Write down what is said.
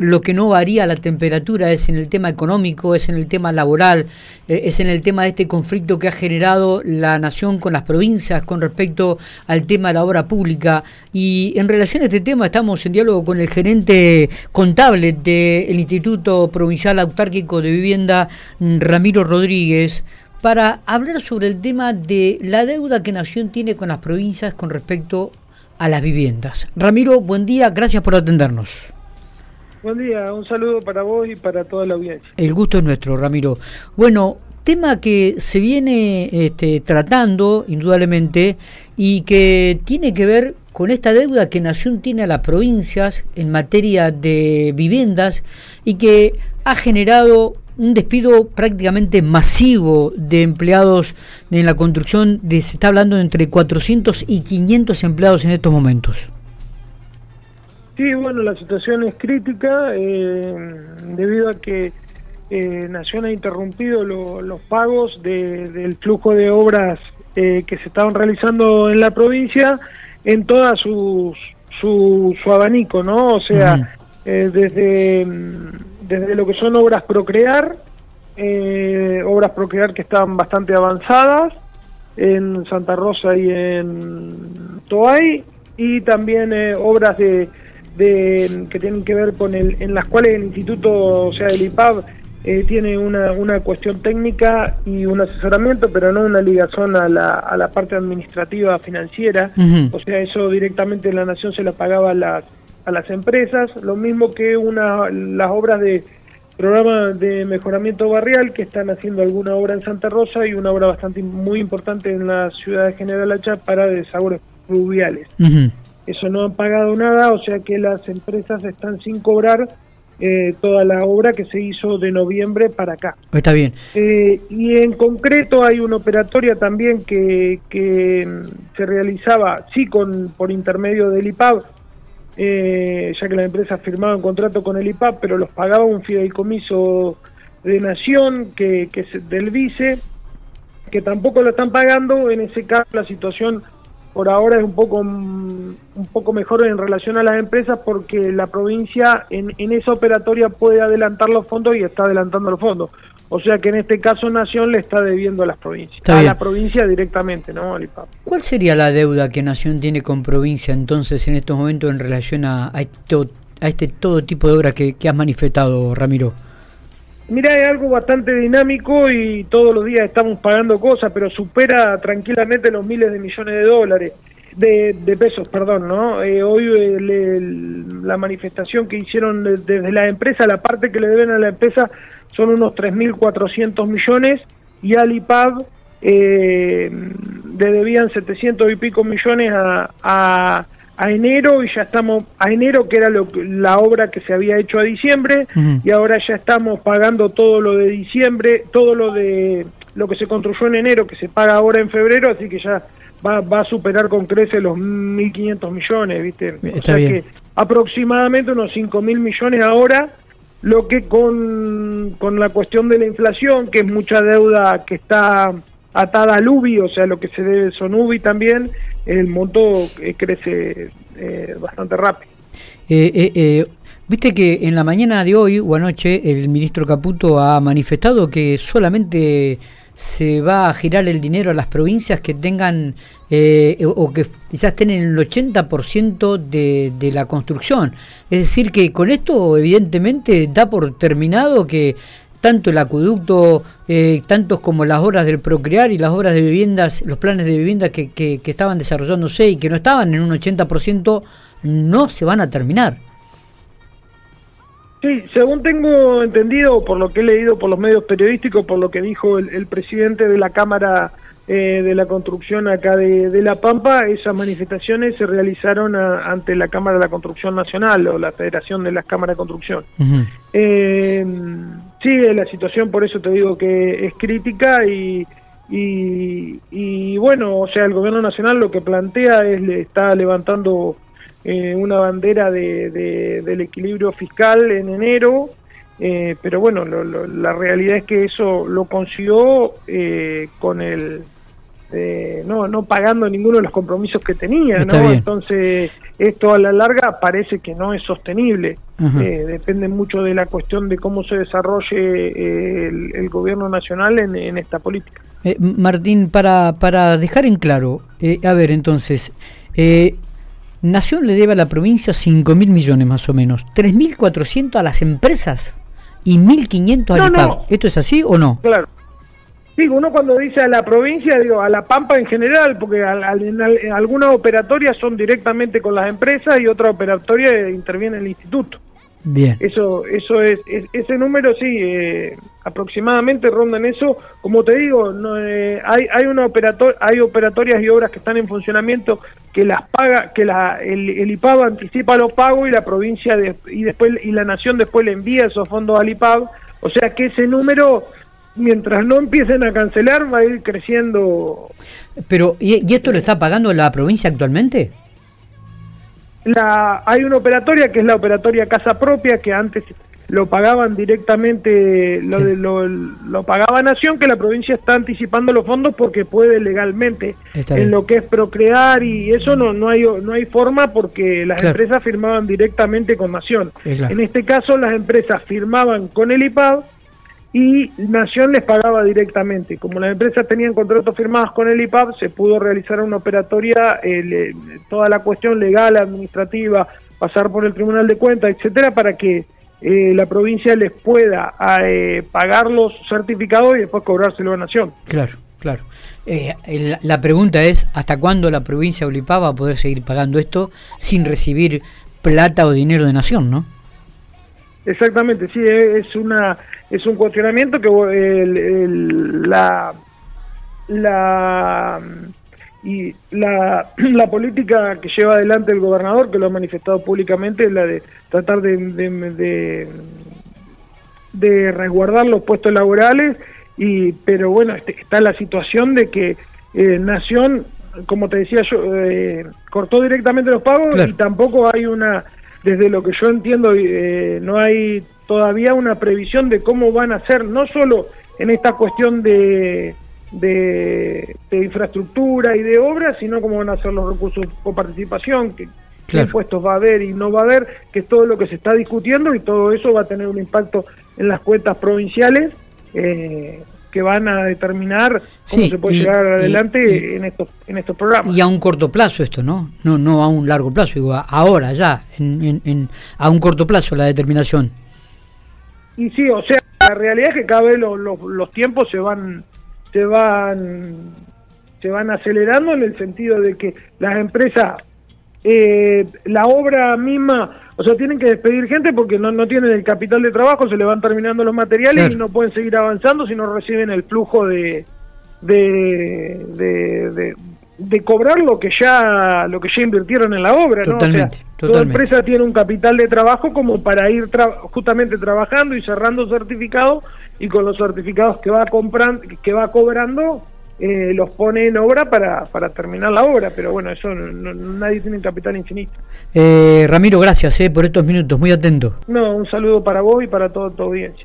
Lo que no varía la temperatura es en el tema económico, es en el tema laboral, eh, es en el tema de este conflicto que ha generado la nación con las provincias con respecto al tema de la obra pública. Y en relación a este tema estamos en diálogo con el gerente contable del Instituto Provincial Autárquico de Vivienda, Ramiro Rodríguez, para hablar sobre el tema de la deuda que Nación tiene con las provincias con respecto a las viviendas. Ramiro, buen día, gracias por atendernos. Buen día, un saludo para vos y para toda la audiencia. El gusto es nuestro, Ramiro. Bueno, tema que se viene este, tratando, indudablemente, y que tiene que ver con esta deuda que Nación tiene a las provincias en materia de viviendas y que ha generado un despido prácticamente masivo de empleados en la construcción, de, se está hablando de entre 400 y 500 empleados en estos momentos. Sí, bueno, la situación es crítica eh, debido a que eh, Nación ha interrumpido los pagos del flujo de obras eh, que se estaban realizando en la provincia en toda su, su, abanico, ¿no? O sea, desde desde lo que son obras Procrear, eh, obras Procrear que están bastante avanzadas en Santa Rosa y en Toay, y también eh, obras de, que tienen que ver con el, en las cuales el instituto, o sea, el IPAB, eh, tiene una, una cuestión técnica y un asesoramiento, pero no una ligación a la, a la parte administrativa financiera. O sea, eso directamente la nación se la pagaba a las, a las empresas, lo mismo que una, las obras de programa de mejoramiento barrial que están haciendo alguna obra en Santa Rosa y una obra bastante muy importante en la ciudad de General Hacha para desagües fluviales. Eso no han pagado nada, o sea que las empresas están sin cobrar eh, toda la obra que se hizo de noviembre para acá. Está bien. Eh, y en concreto hay una operatoria también que, que mm, se realizaba, sí, con por intermedio del IPAB, eh, ya que la empresa firmaba un contrato con el IPAP, pero los pagaba un fideicomiso de nación que, que es del vice, que tampoco lo están pagando. En ese caso la situación por ahora es un poco un poco mejor en relación a las empresas porque la provincia en, en esa operatoria puede adelantar los fondos y está adelantando los fondos. O sea que en este caso Nación le está debiendo a las provincias, a la provincia directamente, ¿no? ¿Cuál sería la deuda que Nación tiene con provincia entonces en estos momentos en relación a, a, este todo tipo de obras que, has manifestado, Ramiro? Mira, es algo bastante dinámico y todos los días estamos pagando cosas, pero supera tranquilamente los miles de millones de dólares, de, pesos, perdón, ¿no? Eh, hoy eh, la manifestación que hicieron desde la empresa, la parte que le deben a la empresa son unos 3.400 millones y al IPAB eh, le debían 700 y pico millones a, a, enero y ya estamos a enero que era lo, la obra que se había hecho a diciembre y ahora ya estamos pagando todo lo de diciembre, todo lo de lo que se construyó en enero que se paga ahora en febrero, así que ya va, va a superar con crece los 1.500 millones, ¿viste? o sea que aproximadamente unos 5.000 millones ahora lo que con, con la cuestión de la inflación, que es mucha deuda que está atada al UBI, o sea, lo que se debe son UBI también, el monto eh, crece eh, bastante rápido. Eh, viste que en la mañana de hoy o anoche el ministro Caputo ha manifestado que solamente se va a girar el dinero a las provincias que tengan o que quizás estén en el 80% de, de la construcción. Es decir, que con esto evidentemente da por terminado que tanto el acueducto, eh, tantos como las obras del Procrear y las obras de viviendas, los planes de vivienda que, que, que estaban desarrollándose y que no estaban en un 80%, no se van a terminar. Sí, según tengo entendido, por lo que he leído por los medios periodísticos, por lo que dijo el, presidente de la Cámara eh, de la Construcción acá de, La Pampa, esas manifestaciones se realizaron ante la Cámara de la Construcción Nacional o la Federación de las Cámaras de Construcción. Eh, sí, la situación, por eso te digo que es crítica y, y, bueno, o sea, el Gobierno Nacional lo que plantea es, está levantando eh, una bandera de, del equilibrio fiscal en enero, eh, pero bueno, la realidad es que eso lo consiguió eh, con el no, no pagando ninguno de los compromisos que tenía, ¿no? Entonces, esto a la larga parece que no es sostenible. Eh, depende mucho de la cuestión de cómo se desarrolle eh, el, gobierno nacional en, esta política. Eh, Martín, para, para dejar en claro, a ver, entonces, Nación le debe a la provincia 5 mil millones más o menos, 3.400 a las empresas y 1.500 al no, ¿Esto es así o no? Claro. Digo, uno cuando dice a la provincia, digo, a la Pampa en general, porque algunas operatorias son directamente con las empresas y otra operatoria interviene el instituto. Bien. Eso, eso es, ese número sí, eh, aproximadamente ronda en eso. Como te digo, no, eh, hay, hay una operator, hay operatorias y obras que están en funcionamiento que las paga, que la, el, el IPAB anticipa los pagos y la provincia y después y la nación después le envía esos fondos al IPAB. O sea que ese número mientras no empiecen a cancelar, va a ir creciendo. Pero, ¿y, esto lo está pagando la provincia actualmente? La, hay una operatoria que es la operatoria Casa Propia, que antes lo pagaban directamente, lo, de, lo, pagaba Nación, que la provincia está anticipando los fondos porque puede legalmente. en lo que es procrear y eso no, no, hay, no hay forma porque las empresas firmaban directamente con Nación. En este caso las empresas firmaban con el IPAD y Nación les pagaba directamente. Como las empresas tenían contratos firmados con el IPAP, se pudo realizar una operatoria, eh, toda la cuestión legal, administrativa, pasar por el Tribunal de Cuentas, etcétera, para que eh, la provincia les pueda eh, pagar los certificados y después cobrárselo a Nación. Claro, claro. la pregunta es, ¿hasta cuándo la provincia de va a poder seguir pagando esto sin recibir plata o dinero de Nación, no? Exactamente, sí, es una es un cuestionamiento que la la y la, la política que lleva adelante el gobernador, que lo ha manifestado públicamente, es la de tratar de, de, de, resguardar los puestos laborales, y pero bueno, este, está la situación de que eh, Nación, como te decía yo, eh, cortó directamente los pagos y tampoco hay una, desde lo que yo entiendo, eh, no hay todavía una previsión de cómo van a ser, no solo en esta cuestión de, de, infraestructura y de obras, sino cómo van a ser los recursos por participación, que, qué impuestos va a haber y no va a haber, que es todo lo que se está discutiendo y todo eso va a tener un impacto en las cuentas provinciales. Eh, que van a determinar cómo se puede llegar adelante en estos en estos programas. Y a un corto plazo esto, ¿no? No no a un largo plazo, digo, ahora ya, en, en, a un corto plazo la determinación. Y sí, o sea, la realidad es que cada vez los, los, tiempos se van, se van, se van acelerando en el sentido de que las empresas, eh, la obra misma, o sea, tienen que despedir gente porque no, no tienen el capital de trabajo, se le van terminando los materiales y no pueden seguir avanzando si no reciben el flujo de, de, de, de cobrar lo que ya lo que ya invirtieron en la obra, ¿no? O sea, toda empresa tiene un capital de trabajo como para ir justamente trabajando y cerrando certificados y con los certificados que va comprando que va cobrando eh, los pone en obra para, para terminar la obra, pero bueno, eso nadie tiene capital infinito. Eh, Ramiro, gracias eh, por estos minutos, muy atento. No, un saludo para vos y para toda tu audiencia.